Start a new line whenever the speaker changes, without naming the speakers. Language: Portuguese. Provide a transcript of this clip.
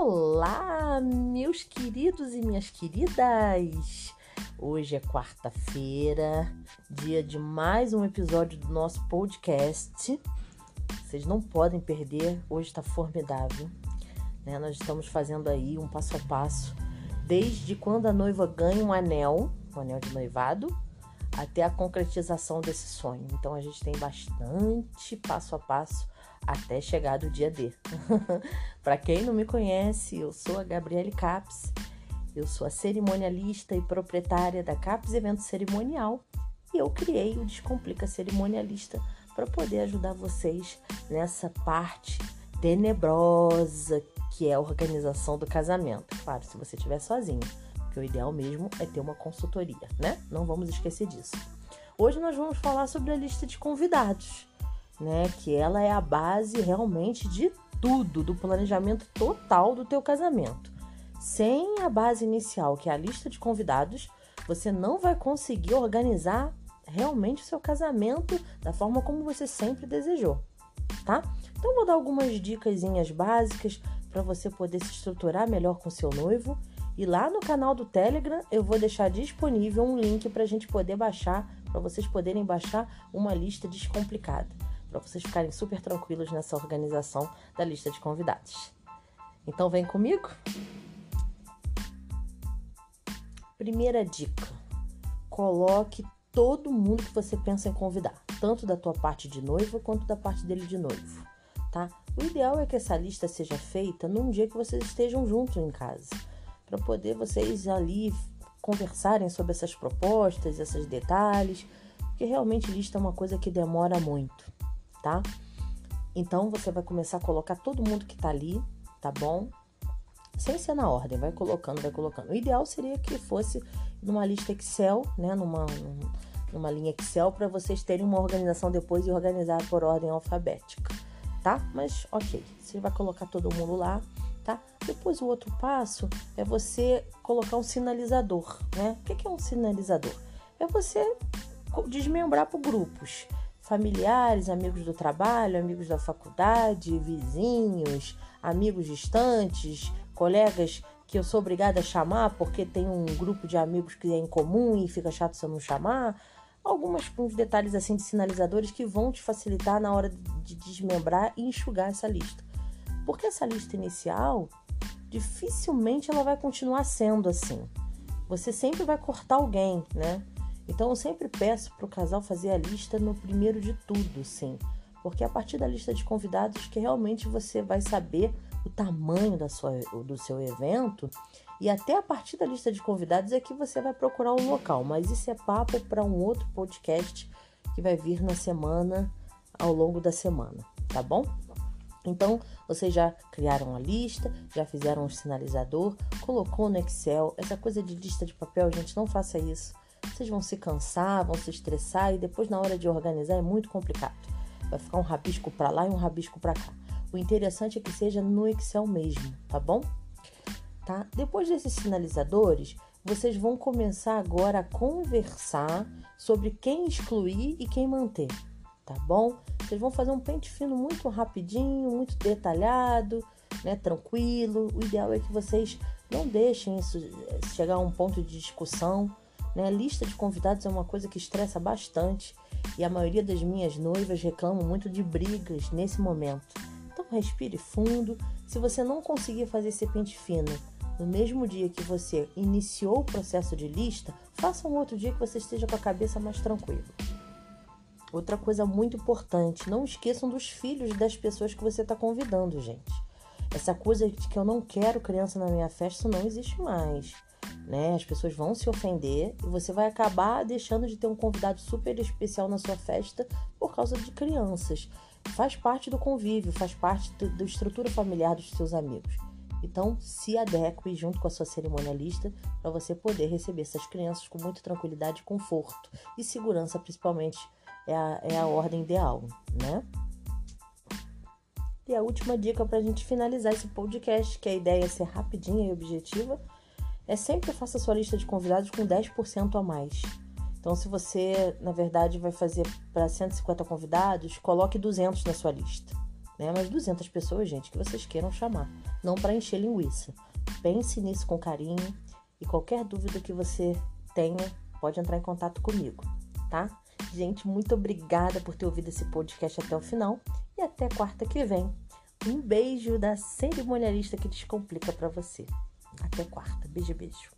Olá, meus queridos e minhas queridas! Hoje é quarta-feira, dia de mais um episódio do nosso podcast. Vocês não podem perder, hoje está formidável. Né? Nós estamos fazendo aí um passo a passo, desde quando a noiva ganha um anel, um anel de noivado, até a concretização desse sonho. Então a gente tem bastante passo a passo até chegar do dia D. Para quem não me conhece, eu sou a Gabriele Caps. Eu sou a cerimonialista e proprietária da Caps Evento Cerimonial e eu criei o Descomplica Cerimonialista para poder ajudar vocês nessa parte tenebrosa que é a organização do casamento. Claro, se você estiver sozinho, porque o ideal mesmo é ter uma consultoria, né? Não vamos esquecer disso. Hoje nós vamos falar sobre a lista de convidados né? Que ela é a base realmente de tudo, do planejamento total do teu casamento. Sem a base inicial, que é a lista de convidados, você não vai conseguir organizar realmente o seu casamento da forma como você sempre desejou, tá? Então vou dar algumas dicas básicas para você poder se estruturar melhor com seu noivo. E lá no canal do Telegram eu vou deixar disponível um link para a gente poder baixar, para vocês poderem baixar uma lista descomplicada para vocês ficarem super tranquilos nessa organização da lista de convidados. Então vem comigo? Primeira dica: coloque todo mundo que você pensa em convidar, tanto da tua parte de noiva quanto da parte dele de noivo, tá? O ideal é que essa lista seja feita num dia que vocês estejam juntos em casa, para poder vocês ali conversarem sobre essas propostas, esses detalhes, porque realmente lista é uma coisa que demora muito tá? Então você vai começar a colocar todo mundo que tá ali, tá bom? Sem ser na ordem, vai colocando, vai colocando. O ideal seria que fosse numa lista Excel, né? Numa, numa linha Excel para vocês terem uma organização depois e organizar por ordem alfabética, tá? Mas ok, você vai colocar todo mundo lá, tá? Depois o outro passo é você colocar um sinalizador, né? O que é um sinalizador? É você desmembrar por grupos familiares, amigos do trabalho, amigos da faculdade, vizinhos, amigos distantes, colegas que eu sou obrigada a chamar porque tem um grupo de amigos que é em comum e fica chato se eu não chamar. Algumas uns detalhes assim de sinalizadores que vão te facilitar na hora de desmembrar e enxugar essa lista. Porque essa lista inicial dificilmente ela vai continuar sendo assim. Você sempre vai cortar alguém, né? Então eu sempre peço para o casal fazer a lista no primeiro de tudo, sim, porque é a partir da lista de convidados que realmente você vai saber o tamanho da sua, do seu evento e até a partir da lista de convidados é que você vai procurar o local. Mas isso é papo para um outro podcast que vai vir na semana, ao longo da semana, tá bom? Então, vocês já criaram a lista, já fizeram um sinalizador, colocou no Excel. Essa coisa de lista de papel, gente, não faça isso. Vocês vão se cansar, vão se estressar e depois na hora de organizar é muito complicado. Vai ficar um rabisco para lá e um rabisco para cá. O interessante é que seja no Excel mesmo, tá bom? Tá? Depois desses sinalizadores, vocês vão começar agora a conversar sobre quem excluir e quem manter, tá bom? Vocês vão fazer um pente fino muito rapidinho, muito detalhado, né, tranquilo. O ideal é que vocês não deixem isso chegar a um ponto de discussão, né? Lista de convidados é uma coisa que estressa bastante e a maioria das minhas noivas reclamam muito de brigas nesse momento. Então respire fundo. Se você não conseguir fazer esse pente fino no mesmo dia que você iniciou o processo de lista, faça um outro dia que você esteja com a cabeça mais tranquila. Outra coisa muito importante, não esqueçam dos filhos das pessoas que você está convidando, gente. Essa coisa de que eu não quero criança na minha festa, não existe mais né? As pessoas vão se ofender e você vai acabar deixando de ter um convidado super especial na sua festa por causa de crianças. Faz parte do convívio, faz parte da estrutura familiar dos seus amigos. Então, se adeque junto com a sua cerimonialista para você poder receber essas crianças com muita tranquilidade, conforto e segurança, principalmente, é a, é a ordem ideal, né? E a última dica para a gente finalizar esse podcast, que a ideia é ser rapidinha e objetiva, é sempre faça sua lista de convidados com 10% a mais. Então, se você, na verdade, vai fazer para 150 convidados, coloque 200 na sua lista, né? Mas 200 pessoas, gente, que vocês queiram chamar, não para encher linguiça. Pense nisso com carinho e qualquer dúvida que você tenha, pode entrar em contato comigo, tá? Gente, muito obrigada por ter ouvido esse podcast até o final e até quarta que vem. Um beijo da cerimonialista que descomplica para você. Até quarta. Beijo, beijo.